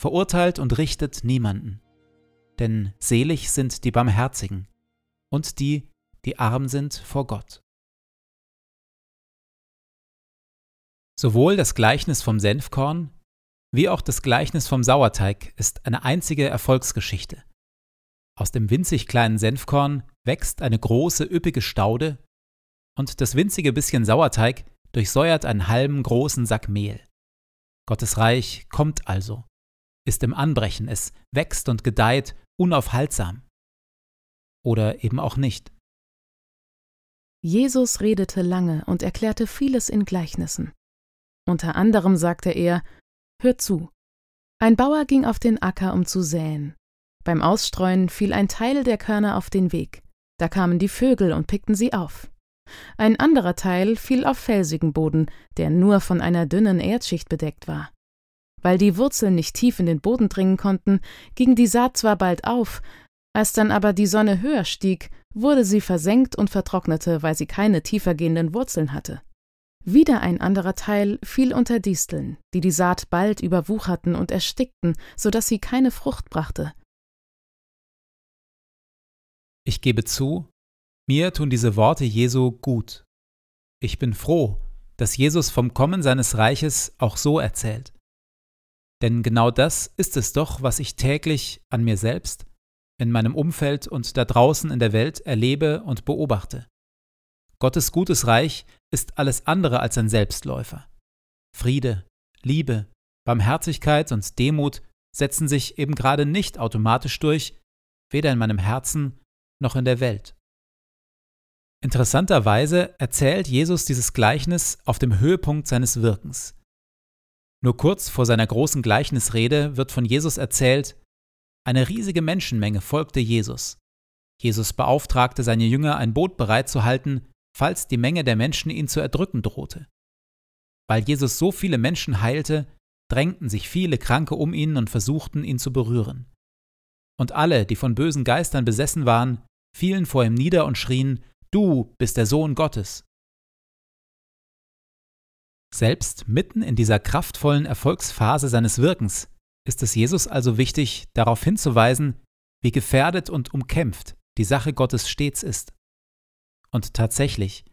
verurteilt und richtet niemanden. Denn selig sind die Barmherzigen und die, die arm sind vor Gott. Sowohl das Gleichnis vom Senfkorn wie auch das Gleichnis vom Sauerteig ist eine einzige Erfolgsgeschichte. Aus dem winzig kleinen Senfkorn wächst eine große, üppige Staude und das winzige bisschen Sauerteig durchsäuert einen halben großen Sack Mehl. Gottes Reich kommt also ist im Anbrechen, es wächst und gedeiht unaufhaltsam. Oder eben auch nicht. Jesus redete lange und erklärte vieles in Gleichnissen. Unter anderem sagte er, Hört zu. Ein Bauer ging auf den Acker, um zu säen. Beim Ausstreuen fiel ein Teil der Körner auf den Weg. Da kamen die Vögel und pickten sie auf. Ein anderer Teil fiel auf felsigen Boden, der nur von einer dünnen Erdschicht bedeckt war. Weil die Wurzeln nicht tief in den Boden dringen konnten, ging die Saat zwar bald auf, als dann aber die Sonne höher stieg, wurde sie versenkt und vertrocknete, weil sie keine tiefer gehenden Wurzeln hatte. Wieder ein anderer Teil fiel unter Disteln, die die Saat bald überwucherten und erstickten, so dass sie keine Frucht brachte. Ich gebe zu, mir tun diese Worte Jesu gut. Ich bin froh, dass Jesus vom Kommen seines Reiches auch so erzählt. Denn genau das ist es doch, was ich täglich an mir selbst, in meinem Umfeld und da draußen in der Welt erlebe und beobachte. Gottes gutes Reich ist alles andere als ein Selbstläufer. Friede, Liebe, Barmherzigkeit und Demut setzen sich eben gerade nicht automatisch durch, weder in meinem Herzen noch in der Welt. Interessanterweise erzählt Jesus dieses Gleichnis auf dem Höhepunkt seines Wirkens, Nur kurz vor seiner großen Gleichnisrede wird von Jesus erzählt, eine riesige Menschenmenge folgte Jesus. Jesus beauftragte seine Jünger, ein Boot bereitzuhalten, falls die Menge der Menschen ihn zu erdrücken drohte. Weil Jesus so viele Menschen heilte, drängten sich viele Kranke um ihn und versuchten, ihn zu berühren. Und alle, die von bösen Geistern besessen waren, fielen vor ihm nieder und schrien, Du bist der Sohn Gottes. Selbst mitten in dieser kraftvollen Erfolgsphase seines Wirkens ist es Jesus also wichtig, darauf hinzuweisen, wie gefährdet und umkämpft die Sache Gottes stets ist. Und tatsächlich,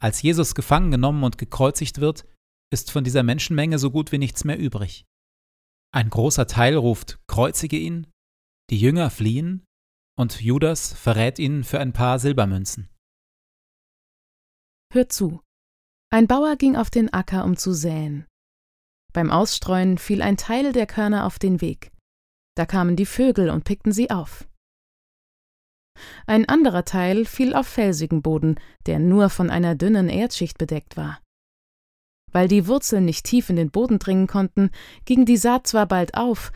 als Jesus gefangen genommen und gekreuzigt wird, ist von dieser Menschenmenge so gut wie nichts mehr übrig. Ein großer Teil ruft, kreuzige ihn, die Jünger fliehen und Judas verrät ihn für ein paar Silbermünzen. Hört zu. Ein Bauer ging auf den Acker, um zu säen. Beim Ausstreuen fiel ein Teil der Körner auf den Weg. Da kamen die Vögel und pickten sie auf. Ein anderer Teil fiel auf felsigen Boden, der nur von einer dünnen Erdschicht bedeckt war. Weil die Wurzeln nicht tief in den Boden dringen konnten, ging die Saat zwar bald auf,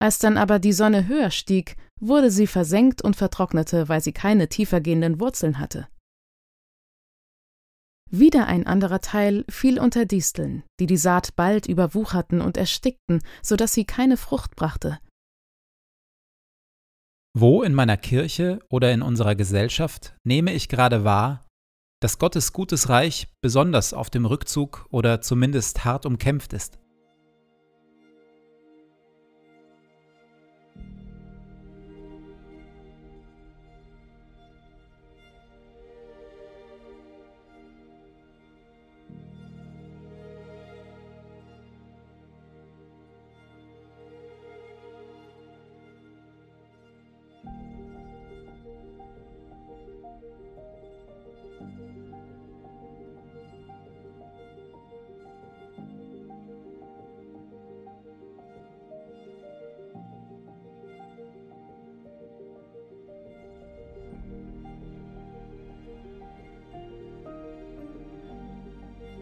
als dann aber die Sonne höher stieg, wurde sie versenkt und vertrocknete, weil sie keine tiefer gehenden Wurzeln hatte. Wieder ein anderer Teil fiel unter Disteln, die die Saat bald überwucherten und erstickten, so dass sie keine Frucht brachte. Wo in meiner Kirche oder in unserer Gesellschaft nehme ich gerade wahr, dass Gottes gutes Reich besonders auf dem Rückzug oder zumindest hart umkämpft ist?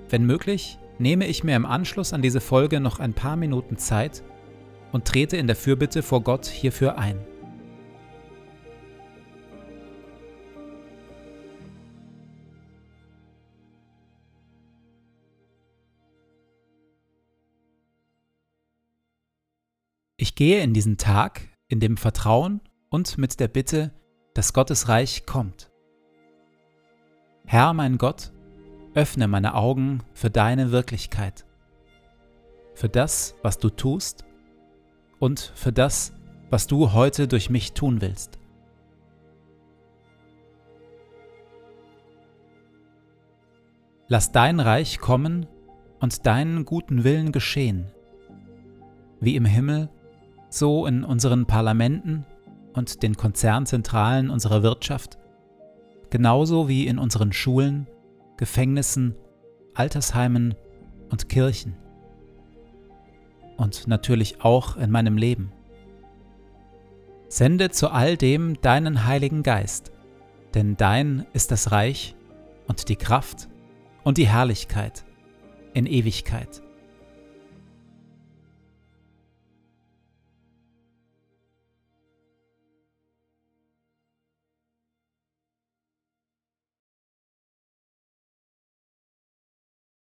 Wenn möglich, nehme ich mir im Anschluss an diese Folge noch ein paar Minuten Zeit und trete in der Fürbitte vor Gott hierfür ein. Ich gehe in diesen Tag in dem Vertrauen und mit der Bitte, dass Gottes Reich kommt. Herr mein Gott, öffne meine Augen für deine Wirklichkeit, für das, was du tust und für das, was du heute durch mich tun willst. Lass dein Reich kommen und deinen guten Willen geschehen, wie im Himmel, so in unseren Parlamenten und den Konzernzentralen unserer Wirtschaft, genauso wie in unseren Schulen, Gefängnissen, Altersheimen und Kirchen. Und natürlich auch in meinem Leben. Sende zu all dem deinen Heiligen Geist, denn dein ist das Reich und die Kraft und die Herrlichkeit in Ewigkeit.